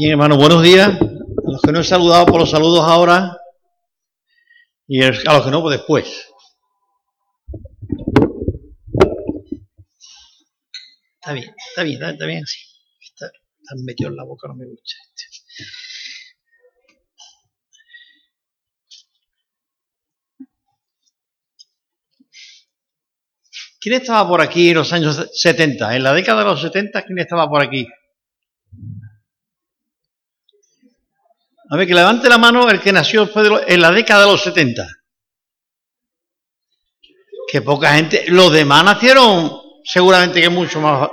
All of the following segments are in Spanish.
Bien, hermano, buenos días. A los que no he saludado por los saludos ahora y a los que no, pues después. Está bien, está bien, está, bien así. Está, está, en la boca, no me gusta. ¿Quién estaba por aquí en los años 70? En la década de los 70, ¿quién estaba por aquí? A ver, que levante la mano el que nació en la década de los 70. Que poca gente. Los demás nacieron seguramente que mucho más.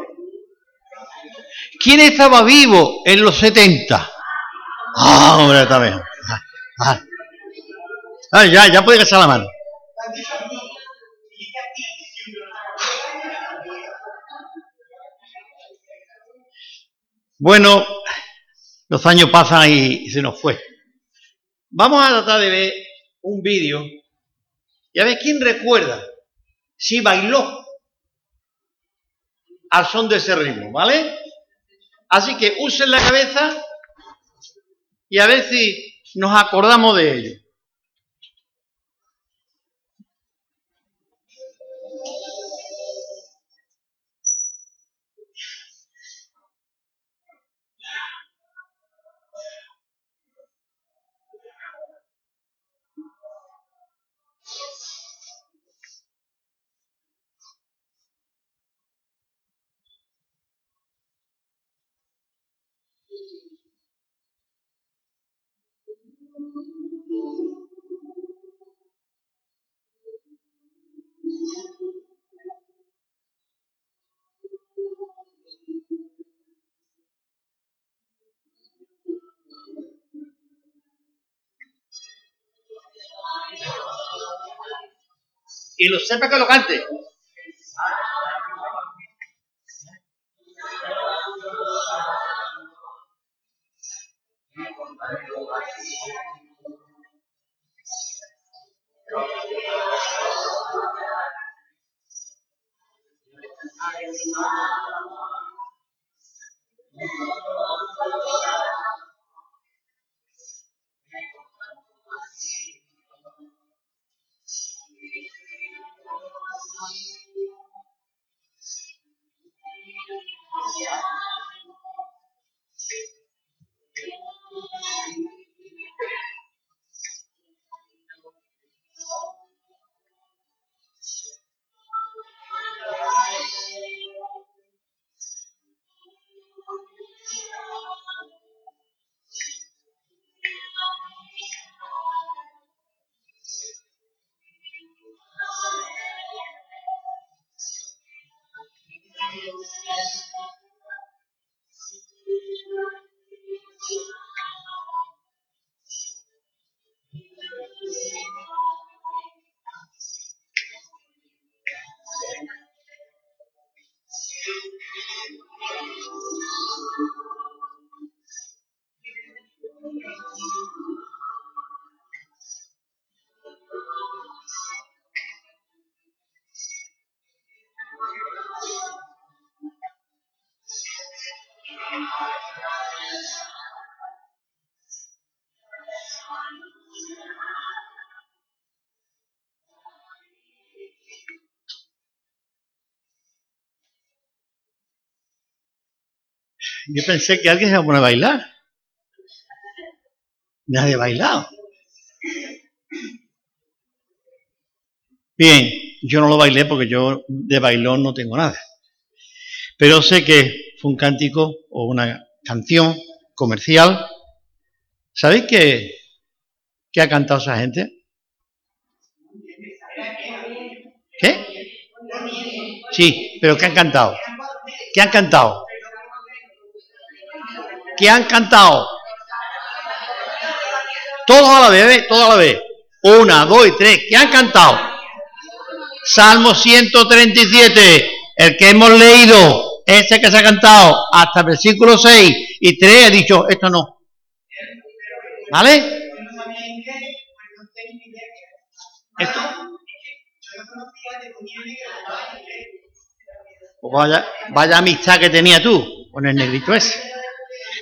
¿Quién estaba vivo en los 70? Ah, hombre, está bien. Ah, ah. ya, ya puede echar la mano. Bueno, los años pasan y, se nos fue. Vamos a tratar de ver un vídeo y a ver quién recuerda si bailó al son de ese ritmo, ¿vale? Así que usen la cabeza y a ver si nos acordamos de ello. Y lo sepa que lo cante. Yo pensé que alguien se iba a poner a bailar. Nadie bailado. Bien, yo no lo bailé porque yo de bailón no tengo nada. Pero sé que fue un cántico o una canción comercial. ¿Sabéis qué, qué ha cantado esa gente? ¿Qué? Sí, pero ¿qué han cantado? ¿Qué han cantado? ¿Qué han cantado? Todos a la vez, todos a la vez. Una, dos y tres. ¿Qué han cantado? Salmo 137, el que hemos leído, ese que se ha cantado hasta el versículo 6 y 3, ha dicho, esto no. ¿Vale? Esto. Pues vaya, vaya amistad que tenía tú con el negrito ese.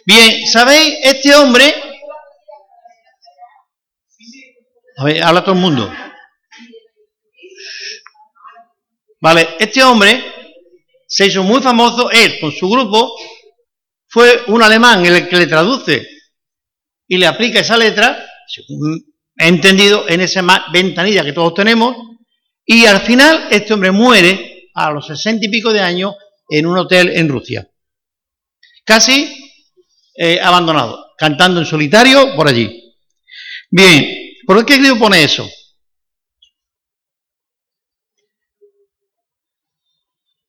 Bien, ¿sabéis? Este hombre... A ver, habla todo el mundo. Vale, este hombre se hizo muy famoso, él con su grupo, fue un alemán el que le traduce y le aplica esa letra, he entendido, en esa ventanilla que todos tenemos, y al final este hombre muere a los sesenta y pico de años en un hotel en Rusia. Casi eh, abandonado, cantando en solitario por allí. Bien, ¿por qué querido pone eso?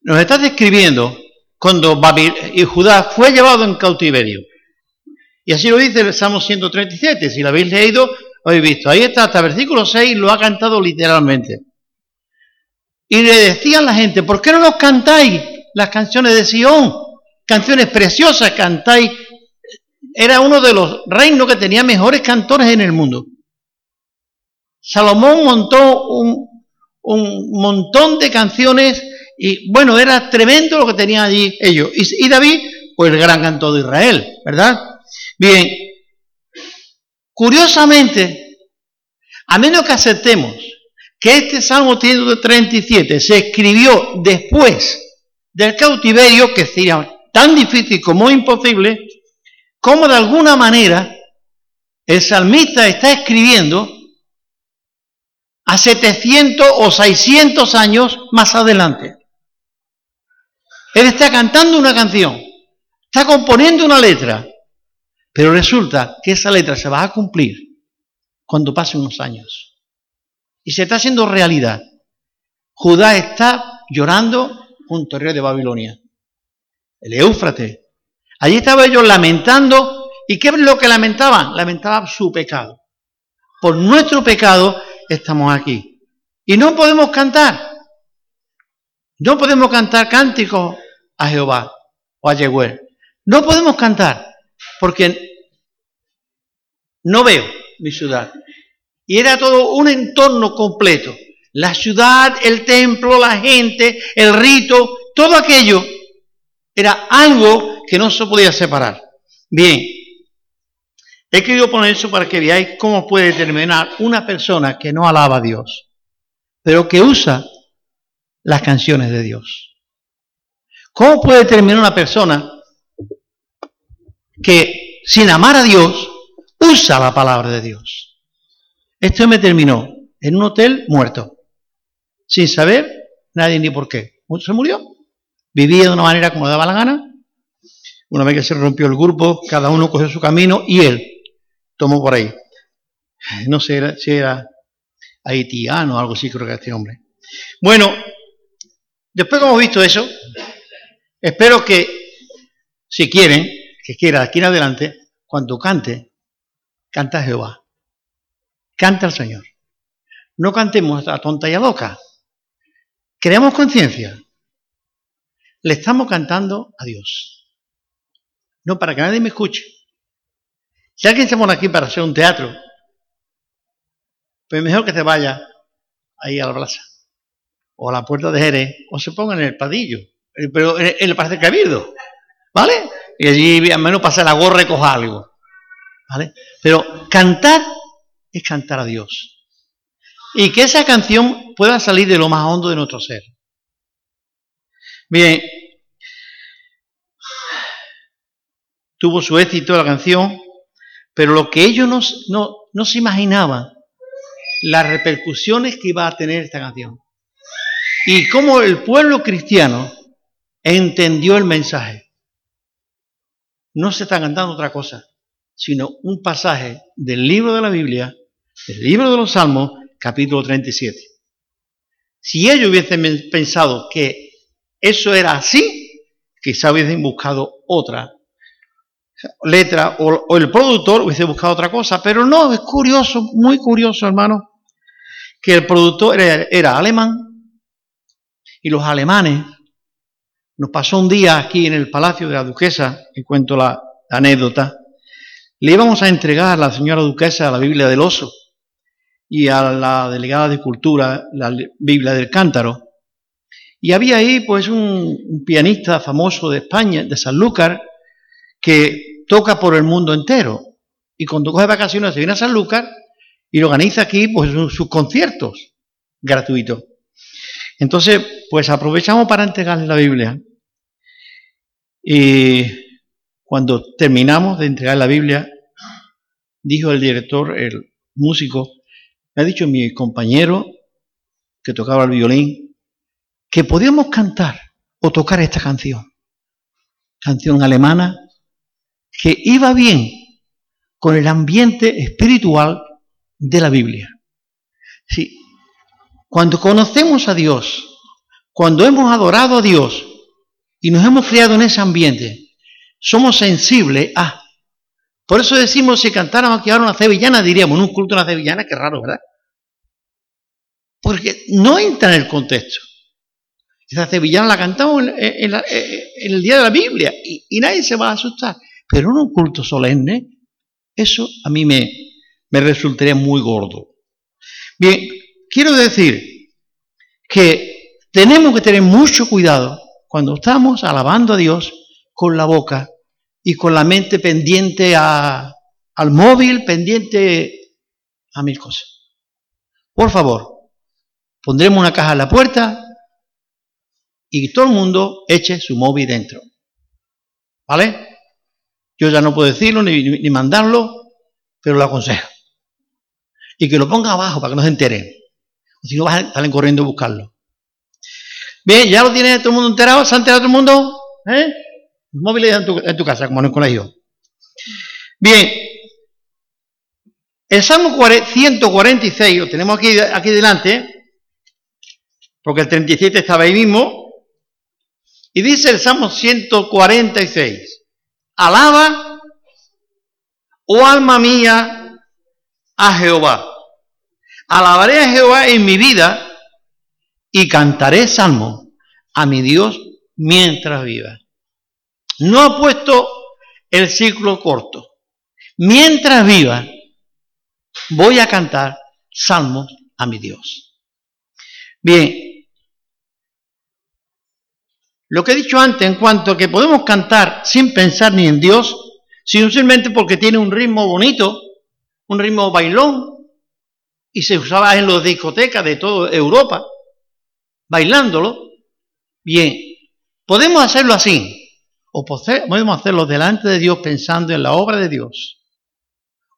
Nos está describiendo cuando Babil y Judá fue llevado en cautiverio. Y así lo dice el Salmo 137. Si lo habéis leído, habéis visto. Ahí está, hasta versículo 6 lo ha cantado literalmente. Y le decían la gente, ¿por qué no nos cantáis las canciones de Sion? Canciones preciosas, cantáis. Era uno de los reinos que tenía mejores cantores en el mundo. Salomón montó un, un montón de canciones y bueno, era tremendo lo que tenían allí ellos. Y, David, pues el gran cantor de Israel, ¿verdad? Bien, curiosamente, a menos que aceptemos que este Salmo 137 se escribió después del cautiverio, que sería tan difícil como imposible, como de alguna manera el salmista está escribiendo a 700 o 600 años más adelante. Él está cantando una canción, está componiendo una letra, pero resulta que esa letra se va a cumplir cuando pasen unos años. Y se está haciendo realidad. Judá está llorando junto al rey de Babilonia, el Éufrates. Allí estaban ellos lamentando. ¿Y qué es lo que lamentaban? Lamentaban su pecado. Por nuestro pecado estamos aquí. Y no podemos cantar. No podemos cantar cánticos a Jehová o a Yehuel. No podemos cantar porque no veo mi ciudad. Y era todo un entorno completo. La ciudad, el templo, la gente, el rito, todo aquello era algo que no se podía separar. Bien, he querido poner eso para que veáis cómo puede terminar una persona que no alaba a Dios, pero que usa las canciones de Dios. ¿Cómo puede terminar una persona que sin amar a Dios usa la palabra de Dios? Esto me terminó en un hotel muerto, sin saber nadie ni por qué. Se murió. Vivía de una manera como le daba la gana. Una vez que se rompió el grupo, cada uno cogió su camino y él tomó por ahí. No sé si era haitiano o algo así, creo que este hombre. Bueno, después que hemos visto eso, Espero que, si quieren, que quiera aquí en adelante, cuando cante, canta Jehová. Canta al Señor. No cantemos a tonta y a loca. Creamos conciencia. Le estamos cantando a Dios. No para que nadie me escuche. Si alguien se pone aquí para hacer un teatro, pues mejor que se vaya ahí a la plaza, o a la puerta de Jerez, o se ponga en el padillo, eh, pero parece que ha habido, ¿vale? Y allí al menos pasa la gorra y coja algo, ¿vale? Pero cantar es cantar a Dios. Y que esa canción pueda salir de lo más hondo de nuestro ser. Bien, tuvo su éxito la canción, pero lo que ellos no, no, no se imaginaban, las repercusiones que iba a tener esta canción. Y cómo el pueblo cristiano entendió el mensaje. No se está cantando otra cosa, sino un pasaje del libro de la Biblia, del libro de los Salmos, capítulo 37. Si ellos hubiesen pensado que eso era así, quizá hubiesen buscado otra letra o, el productor hubiese buscado otra cosa, pero no, es curioso, muy curioso, hermano, que el productor era alemán y los alemanes. Nos pasó un día aquí en el Palacio de la Duquesa, y cuento la, anécdota, le íbamos a entregar a la señora Duquesa la Biblia del Oso y a la delegada de Cultura la Biblia del Cántaro. Y había ahí pues un, pianista famoso de España, de Sanlúcar, que toca por el mundo entero. Y cuando coge vacaciones se viene a San Lucas y organiza aquí pues, sus conciertos gratuitos. Entonces, pues aprovechamos para entregarle la Biblia. Y cuando terminamos de entregar la Biblia, dijo el director, el músico, me ha dicho mi compañero que tocaba el violín, que podíamos cantar o tocar esta canción. Canción alemana que iba bien con el ambiente espiritual de la Biblia. Sí, cuando conocemos a Dios, cuando hemos adorado a Dios y nos hemos criado en ese ambiente, somos sensibles a... Por eso decimos, si cantáramos aquí ahora una sevillana, diríamos, en un culto una sevillana, qué raro, ¿verdad? Porque no entra en el contexto. Esa sevillana la cantamos en, el día de la Biblia y, nadie se va a asustar. Pero en un culto solemne, eso a mí me, me resultaría muy gordo. Bien, quiero decir que tenemos que tener mucho cuidado cuando estamos alabando a Dios con la boca y con la mente pendiente a, al móvil, pendiente a mil cosas. Por favor, pondremos una caja en la puerta y todo el mundo eche su móvil dentro. ¿Vale? Yo ya no puedo decirlo ni, mandarlo, pero lo aconsejo. Y que lo ponga abajo para que no se enteren. O si no, salen corriendo a buscarlo. Bien, ¿ya lo tiene todo el mundo enterado? ¿Se ha enterado todo el mundo? ¿Eh? Móviles en tu, en tu casa, como en el colegio. Bien, el Salmo 146, lo tenemos aquí, aquí delante, porque el 37 estaba ahí mismo, y dice el Salmo 146, alaba, oh alma mía, a Jehová. Alabaré a Jehová en mi vida y cantaré salmo a mi Dios mientras viva. No ha puesto el ciclo corto. Mientras viva, voy a cantar salmos a mi Dios. Bien, lo que he dicho antes en cuanto a que podemos cantar sin pensar ni en Dios, sino simplemente porque tiene un ritmo bonito, un ritmo bailón, y se usaba en las discotecas de toda Europa, bailándolo. Bien, podemos hacerlo así, o podemos hacerlo delante de Dios pensando en la obra de Dios,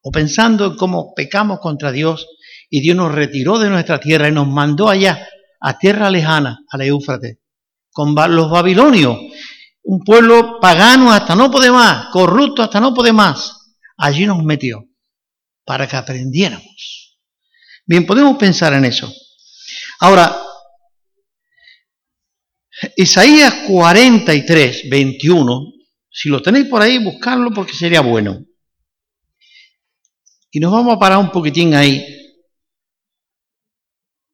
o pensando en cómo pecamos contra Dios y Dios nos retiró de nuestra tierra y nos mandó allá, a tierra lejana, a la Éufrates con los babilonios, un pueblo pagano hasta no puede más, corrupto hasta no puede más. Allí nos metió para que aprendiéramos. Bien, podemos pensar en eso. Ahora, Isaías 43, 21, si lo tenéis por ahí, buscarlo porque sería bueno. Y nos vamos a parar un poquitín ahí.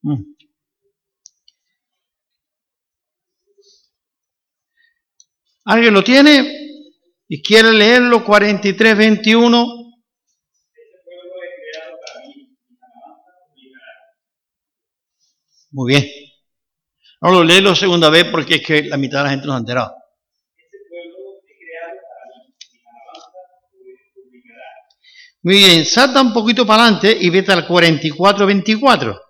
Mm. ¿Alguien lo tiene? ¿Y quiere leerlo? 43, 21. Muy bien. No lo léelo segunda vez porque es que la mitad de la gente no ha enterado. Muy bien, salta un poquito para adelante y vete al 44,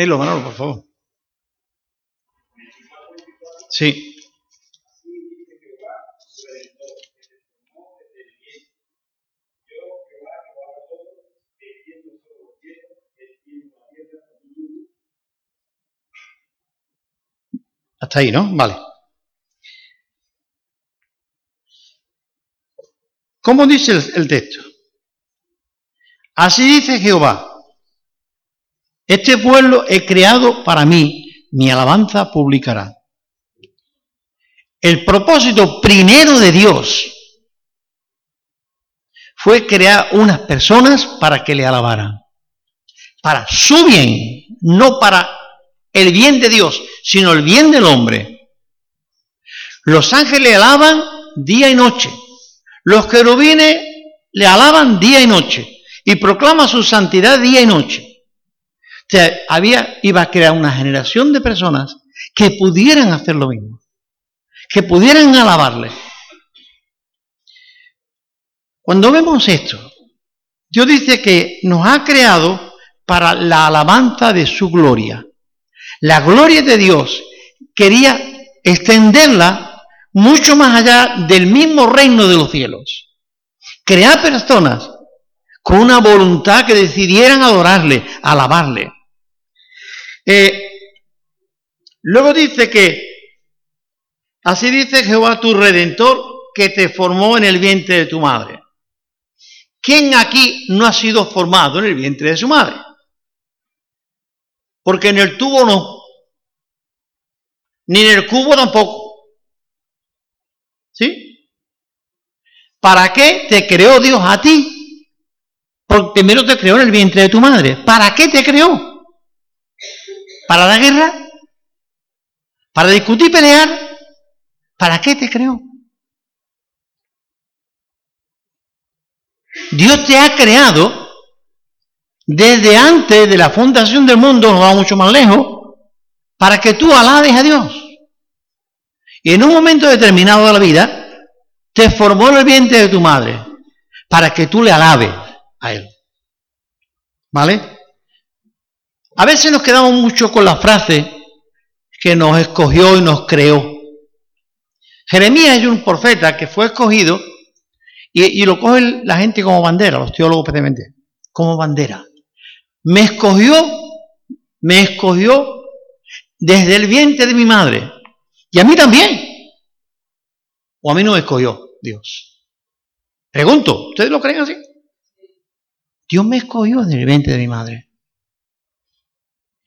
24. lo Manolo, por favor. Sí. Hasta ahí, ¿no? Vale. ¿Cómo dice el, el texto? Así dice Jehová este pueblo he creado para mí, mi alabanza publicará. El propósito primero de Dios fue crear unas personas para que le alabaran. Para su bien, no para el bien de Dios, sino el bien del hombre. Los ángeles le alaban día y noche. Los querubines le alaban día y noche. Y proclama su santidad día y noche. Había, iba a crear una generación de personas que pudieran hacer lo mismo, que pudieran alabarle. Cuando vemos esto, Dios dice que nos ha creado para la alabanza de su gloria. La gloria de Dios quería extenderla mucho más allá del mismo reino de los cielos. Crear personas con una voluntad que decidieran adorarle, alabarle. Eh, luego dice que, así dice Jehová tu redentor, que te formó en el vientre de tu madre. ¿Quién aquí no ha sido formado en el vientre de su madre? Porque en el tubo no, ni en el cubo tampoco. ¿Sí? ¿Para qué te creó Dios a ti? Porque primero te creó en el vientre de tu madre. ¿Para qué te creó? ¿Para la guerra? ¿Para discutir y pelear? ¿Para qué te creó? Dios te ha creado desde antes de la fundación del mundo, no va mucho más lejos, para que tú alabes a Dios. Y en un momento determinado de la vida, te formó el vientre de tu madre, para que tú le alabes a Él. ¿Vale? A veces nos quedamos mucho con la frase que nos escogió y nos creó. Jeremías es un profeta que fue escogido y, lo coge la gente como bandera, los teólogos especialmente, como bandera. Me escogió, me escogió desde el vientre de mi madre. Y a mí también. ¿O a mí no me escogió Dios? Pregunto, ¿ustedes lo creen así? Dios me escogió desde el vientre de mi madre.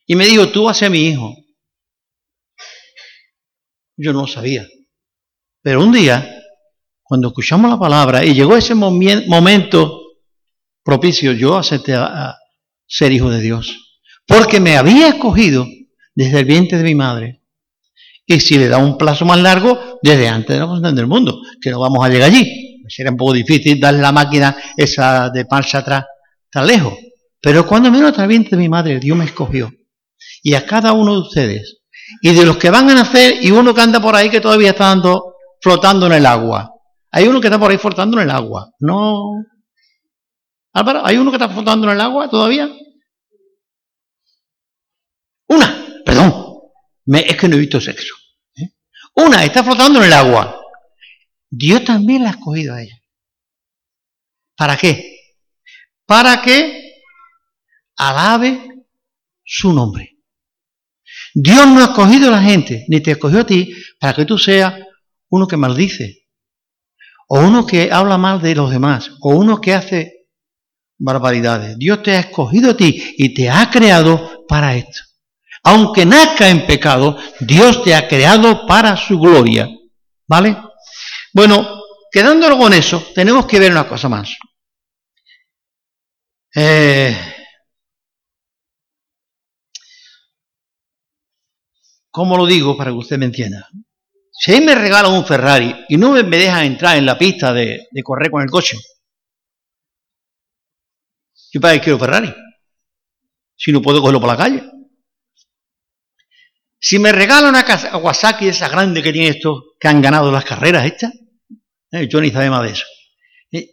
Y me dijo, tú vas a ser mi hijo. Yo no sabía. Pero un día cuando escuchamos la palabra y llegó ese momento propicio, yo acepté a, ser hijo de Dios. Porque me había escogido desde el vientre de mi madre. Y si le da un plazo más largo, desde antes de la fundación del mundo, que no vamos a llegar allí. Sería un poco difícil darle la máquina esa de marcha atrás tan lejos. Pero cuando me hasta el vientre de mi madre, Dios me escogió. Y a cada uno de ustedes. Y de los que van a nacer, y uno que anda por ahí que todavía está dando, flotando en el agua. Hay uno que está por ahí flotando en el agua. No. Álvaro, ¿hay uno que está flotando en el agua todavía? Una, perdón. es que no he visto sexo. ¿eh? Una está flotando en el agua. Dios también la ha escogido a ella. ¿Para qué? Para que alabe su nombre. Dios no ha escogido a la gente, ni te escogió a ti, para que tú seas uno que maldice, o uno que habla mal de los demás, o uno que hace barbaridades. Dios te ha escogido a ti y te ha creado para esto. Aunque nazca en pecado, Dios te ha creado para su gloria. ¿Vale? Bueno, quedándolo con eso, tenemos que ver una cosa más. Eh, ¿Cómo lo digo para que usted me entienda? Si me regala un Ferrari y no me deja entrar en la pista de, correr con el coche, ¿yo para qué quiero Ferrari? Si no puedo cogerlo por la calle. Si me regala una Kawasaki esa grande que tiene estos que han ganado las carreras estas, eh, yo ni sabe más de eso. Eh,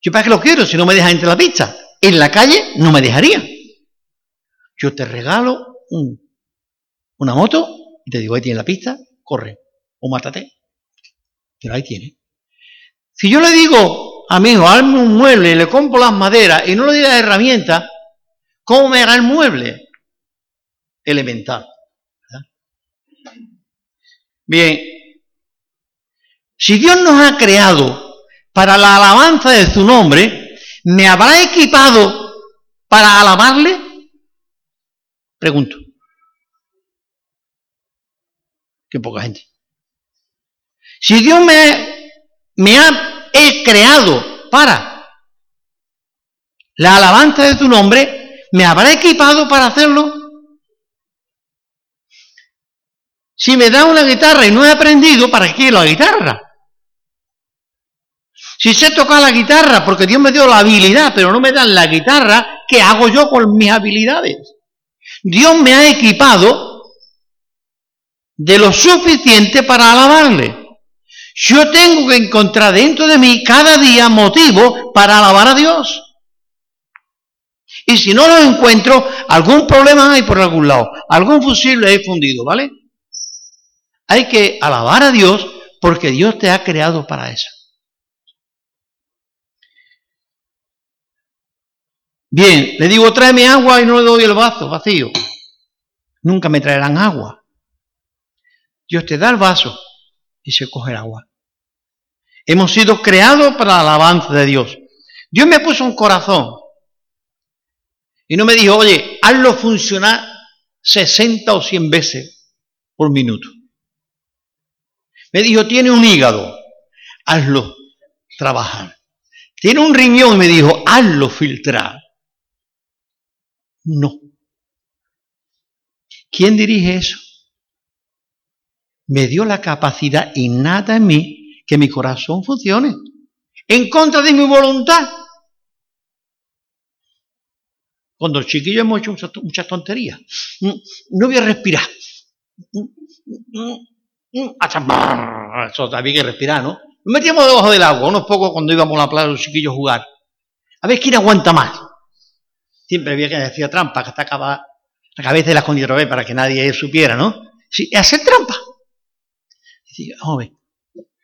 ¿Yo para qué lo quiero si no me deja entrar en la pista? En la calle no me dejaría. Yo te regalo una moto y te digo, ahí tiene la pista, corre o mátate. Pero ahí tiene. Si yo le digo a mi hijo, hazme un mueble, y le compro las maderas y no le las herramientas, ¿cómo me hará el mueble? Elemental. Bien, si Dios nos ha creado para la alabanza de su nombre, ¿me habrá equipado para alabarle? Pregunto. Qué poca gente. Si Dios me, ha creado para la alabanza de tu nombre, ¿me habrá equipado para hacerlo? Si me da una guitarra y no he aprendido, ¿para qué la guitarra? Si sé tocar la guitarra porque Dios me dio la habilidad, pero no me dan la guitarra, ¿qué hago yo con mis habilidades? Dios me ha equipado de lo suficiente para alabarle. Yo tengo que encontrar dentro de mí cada día motivo para alabar a Dios. Y si no lo encuentro, algún problema hay por algún lado, algún fusible he fundido, ¿vale? Hay que alabar a Dios porque Dios te ha creado para eso. Bien, le digo, tráeme agua y no le doy el vaso vacío. Nunca me traerán agua. Dios te da el vaso y se coge el agua. Hemos sido creados para la alabanza de Dios. Dios me puso un corazón y no me dijo, oye, hazlo funcionar 60 o 100 veces por minuto. Me dijo, tiene un hígado, hazlo trabajar. Tiene un riñón me dijo, hazlo filtrar. No. ¿Quién dirige eso? Me dio la capacidad innata en mí que mi corazón funcione. En contra de mi voluntad. Cuando el chiquillo hemos hecho muchas tonterías. Mm, no voy a respirar. Mm, mm, eso también hay que respirar, ¿no? Nos metíamos debajo del agua, unos pocos cuando íbamos a la playa los chiquillos a jugar. A ver quién aguanta más. Siempre había que decir trampa, que hasta la cabeza de la escondida para que nadie supiera, ¿no? Hacer trampa.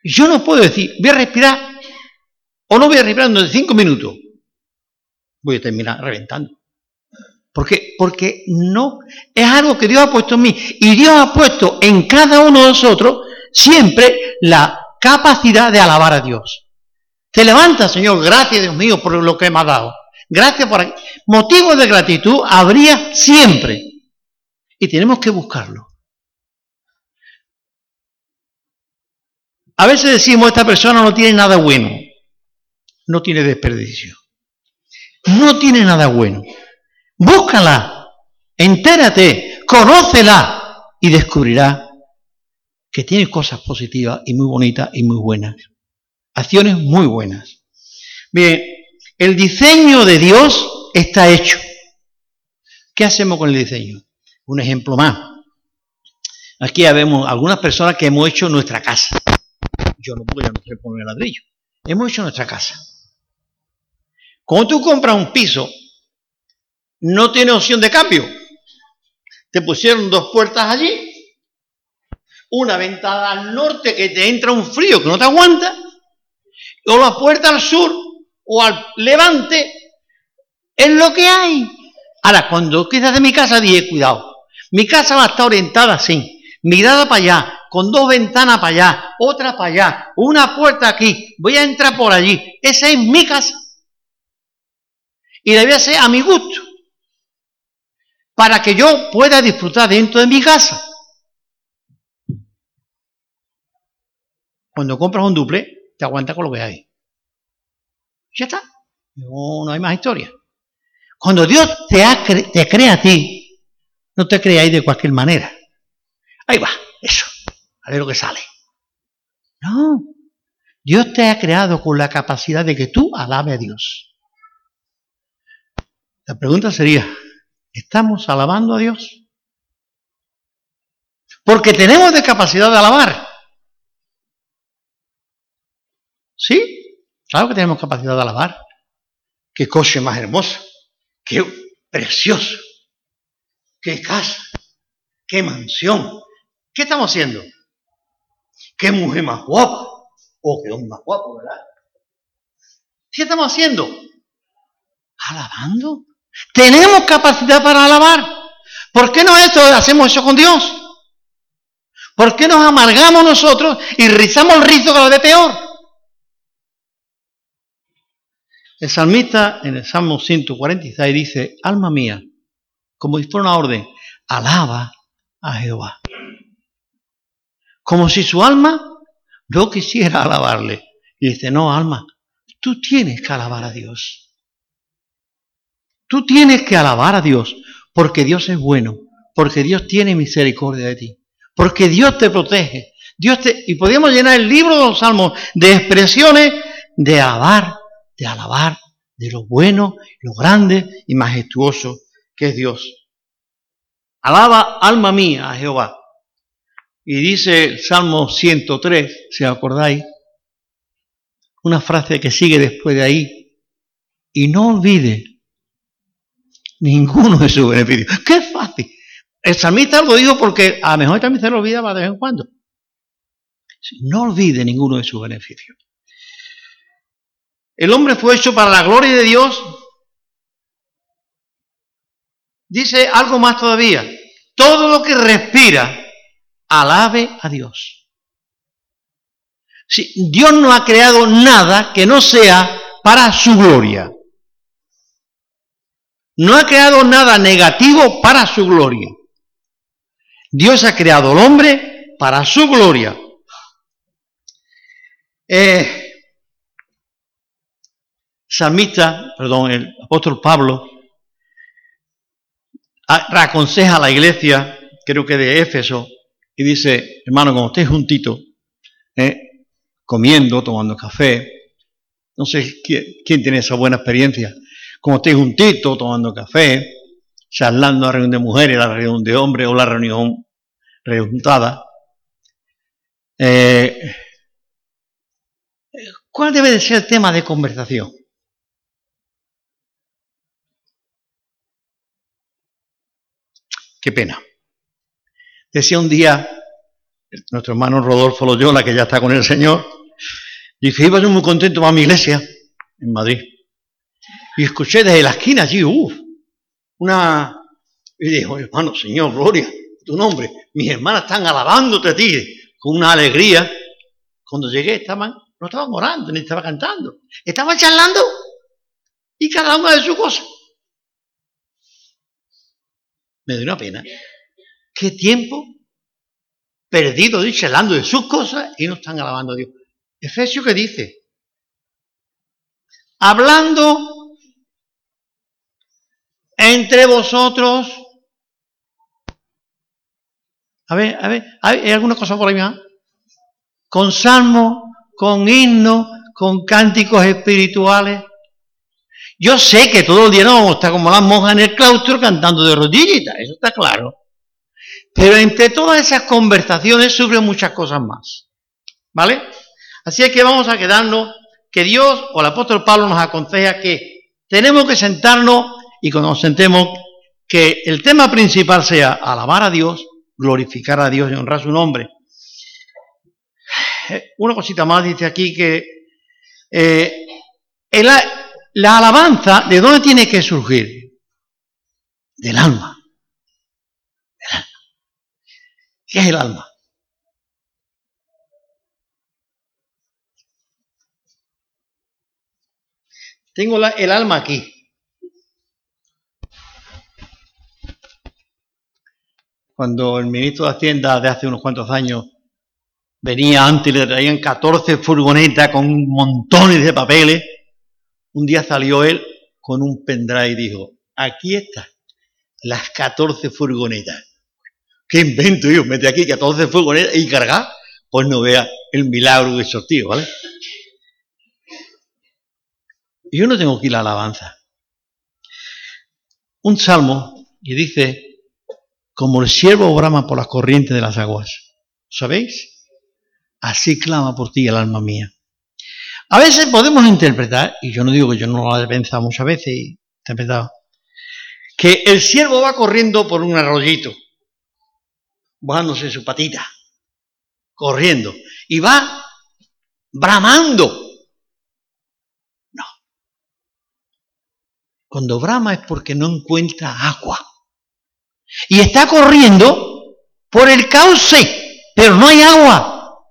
Yo no puedo decir, voy a respirar o no voy a respirar de cinco minutos. Voy a terminar reventando. ¿Por qué? Porque no, es algo que Dios ha puesto en mí. Y Dios ha puesto en cada uno de nosotros siempre la capacidad de alabar a Dios. Te levanta, Señor, gracias Dios mío por lo que me ha dado. Gracias por... Motivos de gratitud habría siempre. Y tenemos que buscarlo. A veces decimos, esta persona no tiene nada bueno. No tiene desperdicio. No tiene nada bueno. Búscala, entérate, conócela y descubrirá que tiene cosas positivas y muy bonitas y muy buenas. Acciones muy buenas. Bien, el diseño de Dios está hecho. ¿Qué hacemos con el diseño? Un ejemplo más. Aquí vemos algunas personas que hemos hecho nuestra casa. Yo no puedo, ya no sé poner ladrillo. Hemos hecho nuestra casa. Cuando tú compras un piso, no tiene opción de cambio. Te pusieron dos puertas allí, una ventana al norte que te entra un frío que no te aguanta, o la puerta al sur o al levante, es lo que hay. Ahora, cuando quizás de mi casa, dije, cuidado, mi casa va a estar orientada así, mirada para allá, con dos ventanas para allá, otra para allá, una puerta aquí, voy a entrar por allí. Esa es mi casa. Y debe ser a mi gusto, para que yo pueda disfrutar dentro de mi casa. Cuando compras un duple, te aguanta con lo que hay. Ya está. No, hay más historia. Cuando Dios te, te crea a ti, no te ahí de cualquier manera. Ahí va, eso. A ver lo que sale. No. Dios te ha creado con la capacidad de que tú alabe a Dios. La pregunta sería, ¿estamos alabando a Dios? Porque tenemos capacidad de alabar. ¿Sí? Claro que tenemos capacidad de alabar. Qué coche más hermoso. Qué precioso. Qué casa. Qué mansión. ¿Qué estamos haciendo? Qué mujer más guapa. O qué hombre más guapo, ¿verdad? ¿Qué estamos haciendo? Alabando. Tenemos capacidad para alabar. ¿Por qué no esto, hacemos eso con Dios? ¿Por qué nos amargamos nosotros y rizamos el rizo cada vez peor? El salmista en el Salmo 146 dice, alma mía, como fuera una orden, alaba a Jehová. Como si su alma no quisiera alabarle. Y dice, no, alma, tú tienes que alabar a Dios. Tú tienes que alabar a Dios porque Dios es bueno, porque Dios tiene misericordia de ti, porque Dios te protege. Dios te, y podríamos llenar el libro de los salmos de expresiones de alabar de alabar de lo bueno, lo grande y majestuoso que es Dios. Alaba alma mía a Jehová. Y dice Salmo 103, si acordáis, una frase que sigue después de ahí. Y no olvide ninguno de sus beneficios. ¡Qué fácil! El salmista lo dijo porque a lo mejor también se lo olvidaba de vez en cuando. No olvide ninguno de sus beneficios. El hombre fue hecho para la gloria de Dios. Dice algo más todavía. Todo lo que respira, alabe a Dios. Dios no ha creado nada que no sea para su gloria. No ha creado nada negativo para su gloria. Dios ha creado al hombre para su gloria. Eh, salmista, perdón, el apóstol Pablo, aconseja a la iglesia, creo que de Éfeso, y dice, hermano, cuando estés juntito, eh, comiendo, tomando café, no sé quién, tiene esa buena experiencia, como estéis juntito tomando café, charlando la reunión de mujeres, la reunión de hombres o la reunión rejuntada. Eh, ¿Cuál debe de ser el tema de conversación? Qué pena. Decía un día nuestro hermano Rodolfo Loyola, que ya está con el Señor, dice, iba yo muy contento para mi iglesia en Madrid. Y escuché desde la esquina allí, uff, una... Y dijo, hermano, Señor, gloria, tu nombre. Mis hermanas están alabándote a ti con una alegría. Cuando llegué estaban, no estaban orando, ni estaban cantando. Estaban charlando y cada una de sus cosas. Me dio una pena. ¿Qué tiempo perdido de charlando de sus cosas y no están alabando a Dios? Efesio que dice, hablando entre vosotros. A ver, a ver, ¿hay alguna cosa por ahí más? Con salmo, con himno, con cánticos espirituales. Yo sé que todo el día no vamos a estar como las monjas en el claustro cantando de rodillitas, eso está claro. Pero entre todas esas conversaciones sufren muchas cosas más. ¿Vale? Así es que vamos a quedarnos que Dios o el apóstol Pablo nos aconseja que tenemos que sentarnos y cuando nos sentemos que el tema principal sea alabar a Dios, glorificar a Dios y honrar su nombre. Eh, una cosita más dice aquí que eh, la alabanza, ¿de dónde tiene que surgir? Del alma. Del alma. ¿Qué es el alma? Tengo el alma aquí. cuando el ministro de Hacienda de hace unos cuantos años venía antes y le traían 14 furgonetas con montones de papeles, un día salió él con un pendrive y dijo, aquí están las 14 furgonetas. ¿Qué invento yo? Mete aquí 14 furgonetas y cargar. Pues no vea el milagro de esos tíos, ¿vale? Yo no tengo aquí la alabanza. Un salmo y dice, como el siervo brama por las corrientes de las aguas. ¿Sabéis? Así clama por ti el alma mía. A veces podemos interpretar, y yo no digo que yo no lo haya pensado muchas veces y interpretado, que el siervo va corriendo por un arroyito, bajándose su patita, corriendo, y va bramando. No. Cuando brama es porque no encuentra agua y está corriendo por el cauce, pero no hay agua.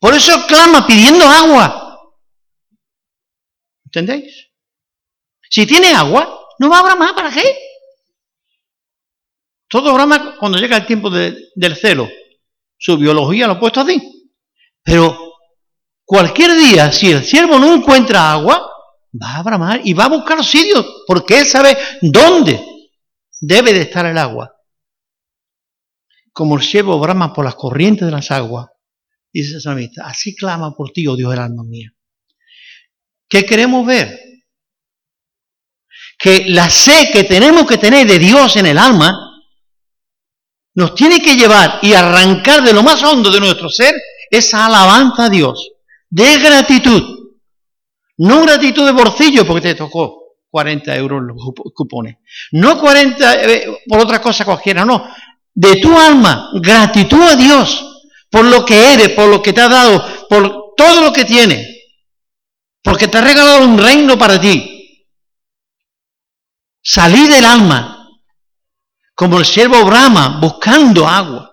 Por eso clama pidiendo agua. ¿Entendéis? Si tiene agua, no va a bramar, ¿para qué? Todo brama cuando llega el tiempo del celo. Su biología lo ha puesto así. Pero cualquier día, si el siervo no encuentra agua, va a bramar y va a buscar sitios, porque él sabe dónde debe de estar el agua. Como el siervo brama por las corrientes de las aguas, dice el salmista, así clama por ti, oh Dios del alma mía. ¿Qué queremos ver? Que la sed que tenemos que tener de Dios en el alma nos tiene que llevar y arrancar de lo más hondo de nuestro ser esa alabanza a Dios, de gratitud. No gratitud de bolsillo porque te tocó 40 euros los cupones. No 40 eh, por otra cosa cualquiera, no. De tu alma, gratitud a Dios por lo que eres, por lo que te ha dado, por todo lo que tienes. Porque te ha regalado un reino para ti. Salí del alma, como el siervo Brahma, buscando agua.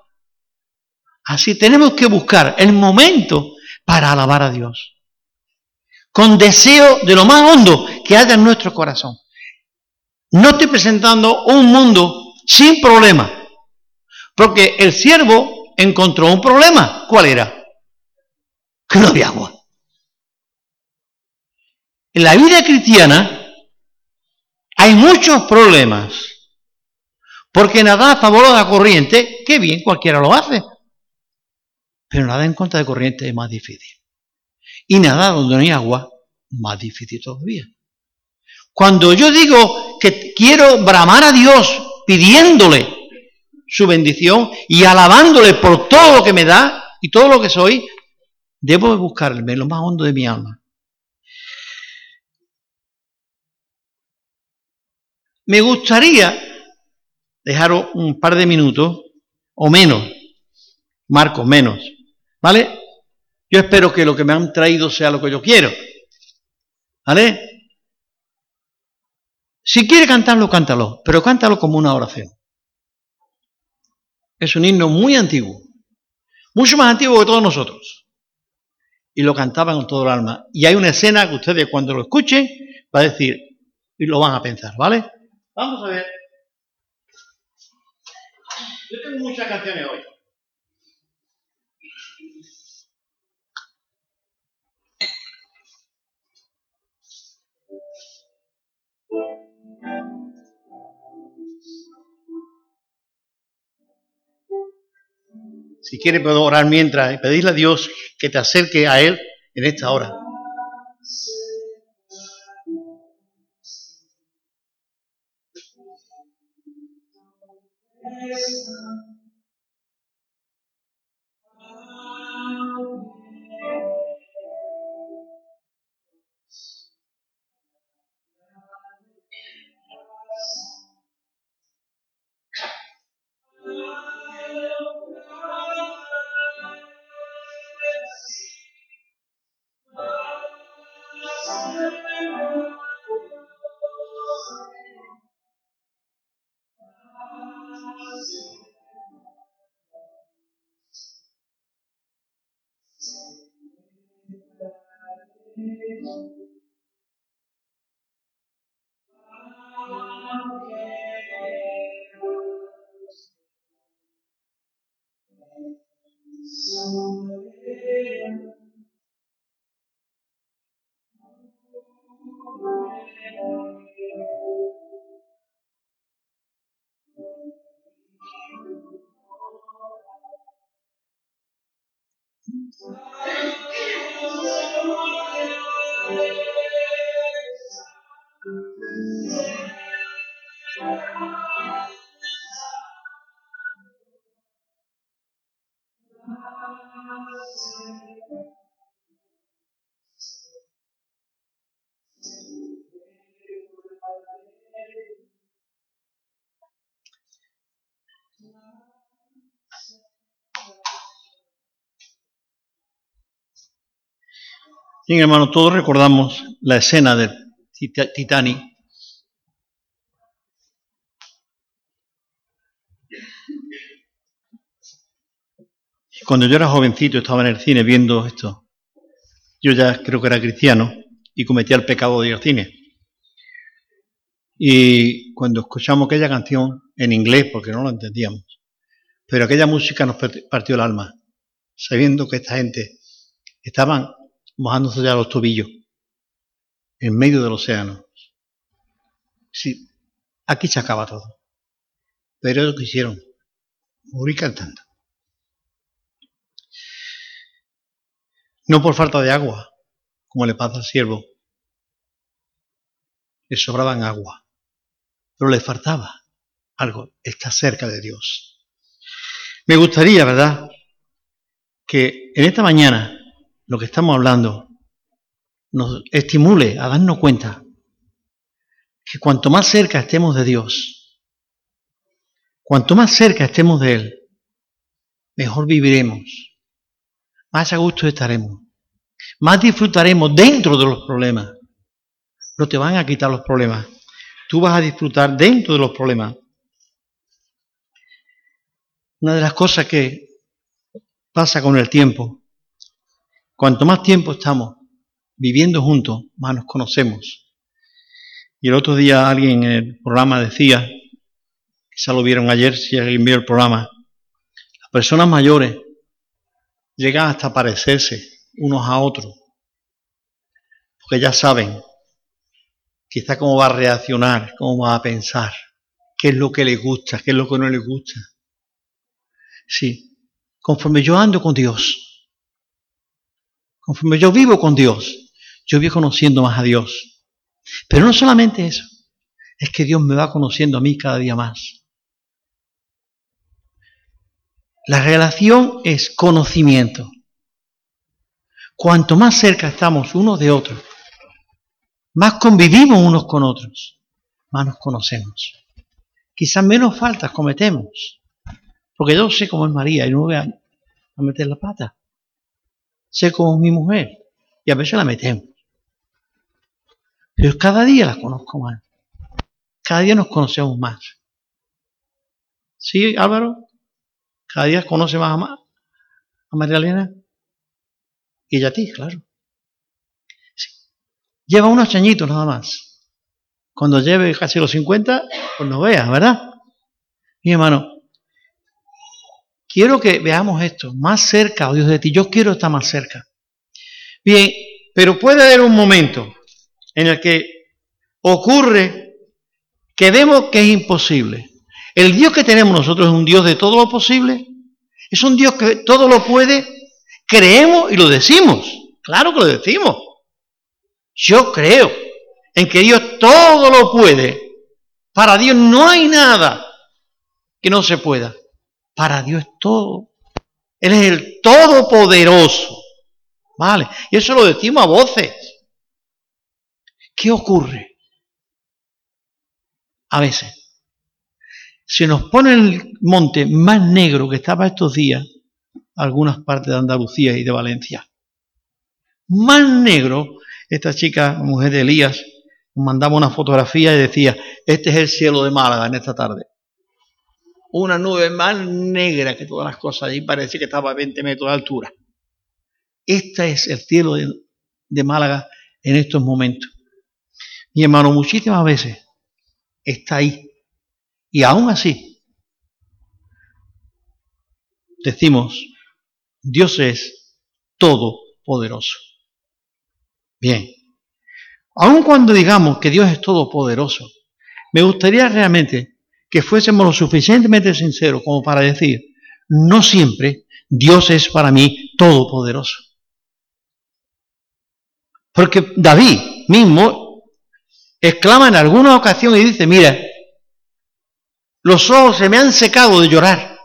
Así tenemos que buscar el momento para alabar a Dios. Con deseo de lo más hondo que haya en nuestro corazón. No estoy presentando un mundo sin problema. Porque el siervo encontró un problema. ¿Cuál era? Que no había agua. En la vida cristiana hay muchos problemas. Porque nada a favor de la corriente, qué bien, cualquiera lo hace. Pero nada en contra de corriente es más difícil. Y nada donde no hay agua, más difícil todavía. Cuando yo digo que quiero bramar a Dios pidiéndole su bendición y alabándole por todo lo que me da y todo lo que soy, debo buscarme lo más hondo de mi alma. Me gustaría dejaros un par de minutos o menos, Marcos, menos, ¿vale? Yo espero que lo que me han traído sea lo que yo quiero, ¿vale? Si quiere cantarlo, cántalo, pero cántalo como una oración. Es un himno muy antiguo, mucho más antiguo que todos nosotros. Y lo cantaban con todo el alma. Y hay una escena que ustedes cuando lo escuchen va a decir, y lo van a pensar, ¿vale? Vamos a ver. Yo tengo muchas canciones hoy. Si quiere puedo orar mientras y pedirle a Dios que te acerque a Él en esta hora. Krishna. Bien, hermano, todos recordamos la escena de Titanic. Cuando yo era jovencito, estaba en el cine viendo esto. Yo ya creo que era cristiano y cometía el pecado de ir al cine. Y cuando escuchamos aquella canción en inglés, porque no lo entendíamos, pero aquella música nos partió el alma, sabiendo que esta gente estaban mojándose ya los tobillos en medio del océano. Sí, aquí se acaba todo. Pero ellos quisieron morir cantando. No por falta de agua, como le pasa al siervo. Le sobraban agua, pero le faltaba algo, está cerca de Dios. Me gustaría, ¿verdad?, que en esta mañana lo que estamos hablando nos estimule a darnos cuenta que cuanto más cerca estemos de Dios, cuanto más cerca estemos de Él, mejor viviremos, más a gusto estaremos, más disfrutaremos dentro de los problemas. No te van a quitar los problemas, tú vas a disfrutar dentro de los problemas. Una de las cosas que pasa con el tiempo, cuanto más tiempo estamos viviendo juntos, más nos conocemos. Y el otro día alguien en el programa decía, quizá lo vieron ayer si alguien vio el programa, las personas mayores llegan hasta parecerse unos a otros, porque ya saben quizá cómo va a reaccionar, cómo va a pensar, qué es lo que les gusta, qué es lo que no les gusta. Sí, conforme yo ando con Dios, conforme yo vivo con Dios, yo voy conociendo más a Dios. Pero no solamente eso, es que Dios me va conociendo a mí cada día más. La relación es conocimiento. Cuanto más cerca estamos unos de otros, más convivimos unos con otros, más nos conocemos. Quizás menos faltas cometemos, porque yo sé cómo es María y no voy a, meter la pata. Cómo es mi mujer y a veces la metemos. Pero cada día la conozco más. Cada día nos conocemos más. ¿Sí, Álvaro? Cada día conoce más a, a María Elena y ella a ti, claro. Lleva unos chañitos nada más. Cuando lleve casi los 50, pues no veas, ¿verdad? Mi hermano, quiero que veamos esto, más cerca, oh Dios de ti, yo quiero estar más cerca. Bien, pero puede haber un momento en el que ocurre que vemos que es imposible. El Dios que tenemos nosotros es un Dios de todo lo posible, es un Dios que todo lo puede, creemos y lo decimos, claro que lo decimos. Yo creo en que Dios todo lo puede. Para Dios no hay nada que no se pueda. Para Dios todo. Él es el todopoderoso. ¿Vale? Y eso lo decimos a voces. ¿Qué ocurre? A veces, se nos pone el monte más negro que estaba estos días, algunas partes de Andalucía y de Valencia. Más negro esta chica, mujer de Elías, mandaba una fotografía y decía, este es el cielo de Málaga en esta tarde. Una nube más negra que todas las cosas, allí parecía que estaba a 20 metros de altura. Este es el cielo de, de Málaga en estos momentos. Mi hermano, muchísimas veces está ahí. Y aún así, decimos, Dios es todopoderoso. Bien, aun cuando digamos que Dios es todopoderoso, me gustaría realmente que fuésemos lo suficientemente sinceros como para decir, no siempre Dios es para mí todopoderoso. Porque David mismo exclama en alguna ocasión y dice, mira, los ojos se me han secado de llorar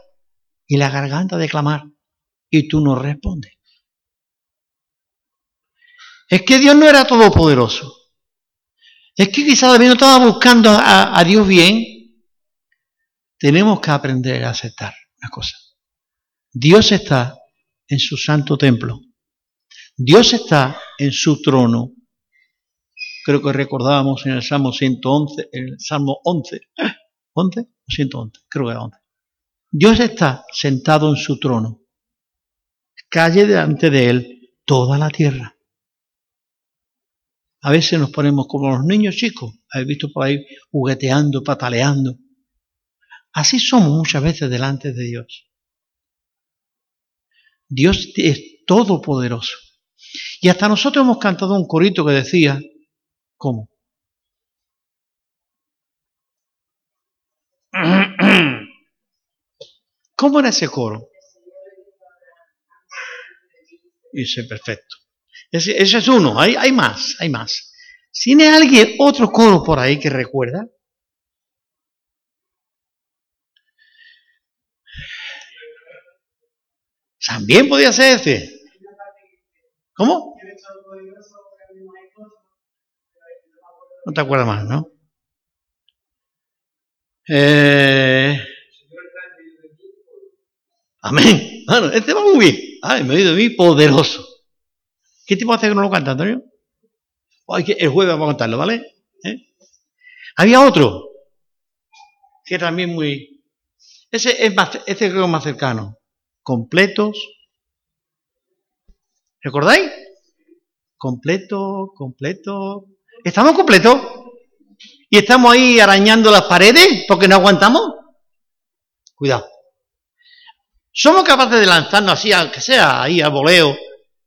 y la garganta de clamar y tú no respondes. Es que Dios no era todopoderoso. Es que quizás David no estaba buscando a, a Dios bien. Tenemos que aprender a aceptar una cosa. Dios está en su santo templo. Dios está en su trono. Creo que recordábamos en el Salmo 111, en el Salmo 11, ¿11 o 111? Creo que era 11. Dios está sentado en su trono. Calle delante de él toda la tierra. A veces nos ponemos como los niños chicos, habéis visto por ahí jugueteando, pataleando. Así somos muchas veces delante de Dios. Dios es todopoderoso. Y hasta nosotros hemos cantado un corito que decía, ¿cómo? ¿Cómo era ese coro? Dice, perfecto. Ese, es uno, hay, hay más, hay más. ¿Tiene alguien otro coro por ahí que recuerda? También podía ser ese. ¿Cómo? No te acuerdas más, ¿no? Eh... Amén. Bueno, este va muy bien. Ay, me oído de mí poderoso. ¿Qué tipo hace que no lo canta, Antonio? el jueves vamos a contarlo, ¿vale? ¿Eh? Había otro que también muy. Ese es más, ese creo más cercano. Completos. ¿Recordáis? Completo, completo. ¿Estamos completos? ¿Y estamos ahí arañando las paredes porque no aguantamos? Cuidado. ¿Somos capaces de lanzarnos así, aunque sea ahí a voleo,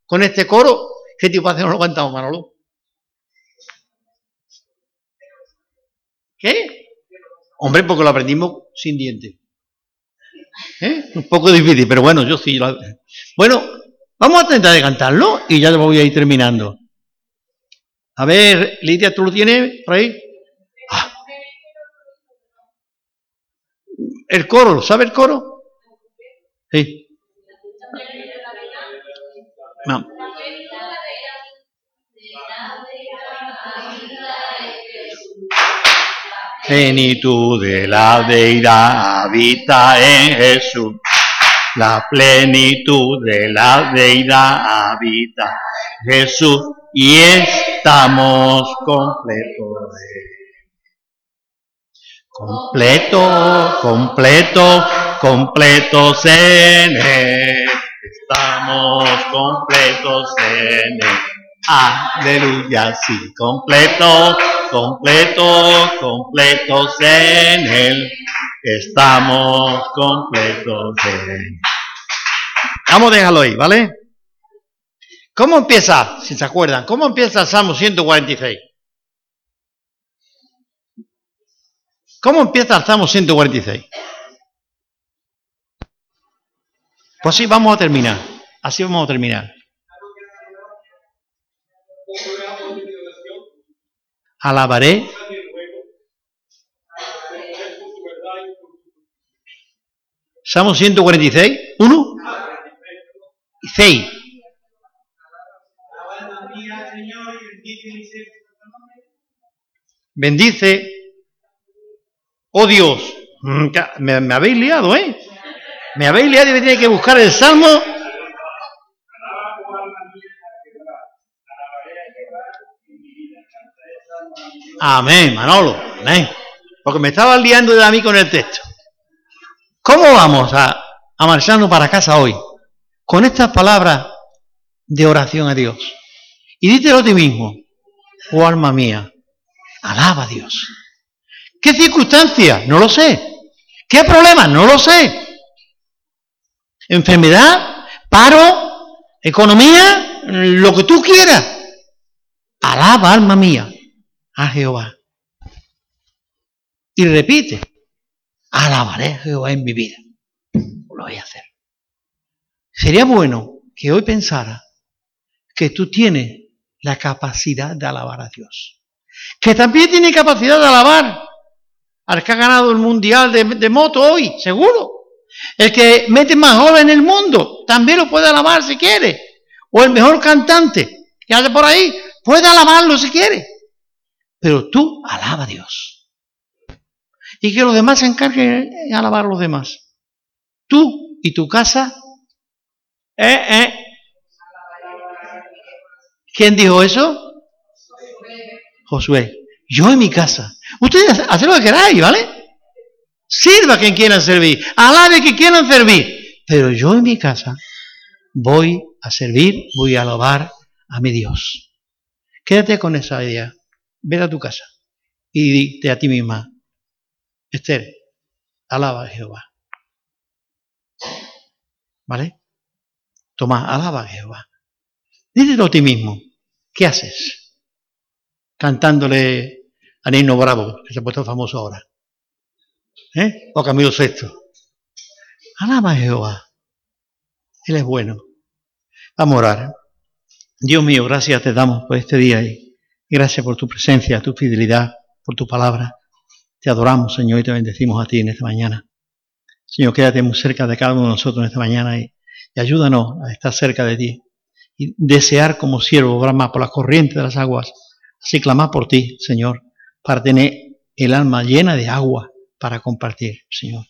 con este coro? ¿Qué tipo hace no lo aguantamos, Manolo? ¿Qué? Hombre, porque lo aprendimos sin dientes. ¿Eh? Un poco difícil, pero bueno, yo sí. Lo... Bueno, vamos a intentar de cantarlo y ya lo voy a ir terminando. A ver, Lidia, ¿tú lo tienes por ahí? Ah. El coro, ¿sabe el coro? Sí. No. Plenitud de la deidad habita en Jesús. La plenitud de la deidad habita en Jesús y estamos completos. Completo, completo, completos en Él. Estamos completos en Él. Aleluya, sí, completo, completo, completos en Él. Estamos completos en Él. Vamos a dejarlo ahí, ¿vale? ¿Cómo empieza, si se acuerdan, cómo empieza el Salmo 146? ¿Cómo empieza el Salmo 146? Pues sí, vamos a terminar. Así vamos a terminar. Alabaré. Salmo 146, 1 y 6. Bendice, oh Dios, mm, me, me habéis liado, ¿eh? Me habéis liado y me tiene que buscar el Salmo Amén, Manolo. Amén. Porque me estaba liando de a mí con el texto. ¿Cómo vamos a, marcharnos para casa hoy? Con estas palabras de oración a Dios. Y dítelo a ti mismo, oh alma mía, alaba a Dios. ¿Qué circunstancia? No lo sé. ¿Qué problema? No lo sé. Enfermedad, paro, economía, lo que tú quieras. Alaba, alma mía, a Jehová. Y repite, alabaré a Jehová en mi vida. Lo voy a hacer. Sería bueno que hoy pensara que tú tienes la capacidad de alabar a Dios. Que también tiene capacidad de alabar al que ha ganado el mundial de, moto hoy, seguro. El que mete más joven en el mundo, también lo puede alabar si quiere. O el mejor cantante que hace por ahí, puede alabarlo si quiere. Pero tú alaba a Dios. Y que los demás se encarguen de alabar a los demás. Tú y tu casa. ¿Eh, eh? ¿Quién dijo eso? Josué. Yo en mi casa. Ustedes hacen lo que queráis, ¿vale? Sirva quien quieran servir. Alabe quien quieran servir. Pero yo en mi casa voy a servir, voy a alabar a mi Dios. Quédate con esa idea. Ve a tu casa y dite a ti misma, Esther, alaba a Jehová. ¿Vale? Tomás, alaba a Jehová. Dítelo a ti mismo. ¿Qué haces? Cantándole a Nino Bravo, que se ha puesto famoso ahora. ¿Eh? O Camilo VI. Alaba a Jehová. Él es bueno. Vamos a orar. Dios mío, gracias te damos por este día y Gracias por tu presencia, tu fidelidad, por tu palabra. Te adoramos, Señor, y te bendecimos a ti en esta mañana. Señor, quédate muy cerca de cada uno de nosotros en esta mañana y, ayúdanos a estar cerca de ti y desear como siervo bramar por la corriente de las aguas, así clamar por ti, Señor, para tener el alma llena de agua para compartir, Señor.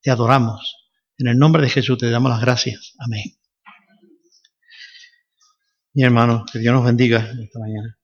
Te adoramos. En el nombre de Jesús te damos las gracias. Amén. Mi hermano, que Dios nos bendiga esta mañana.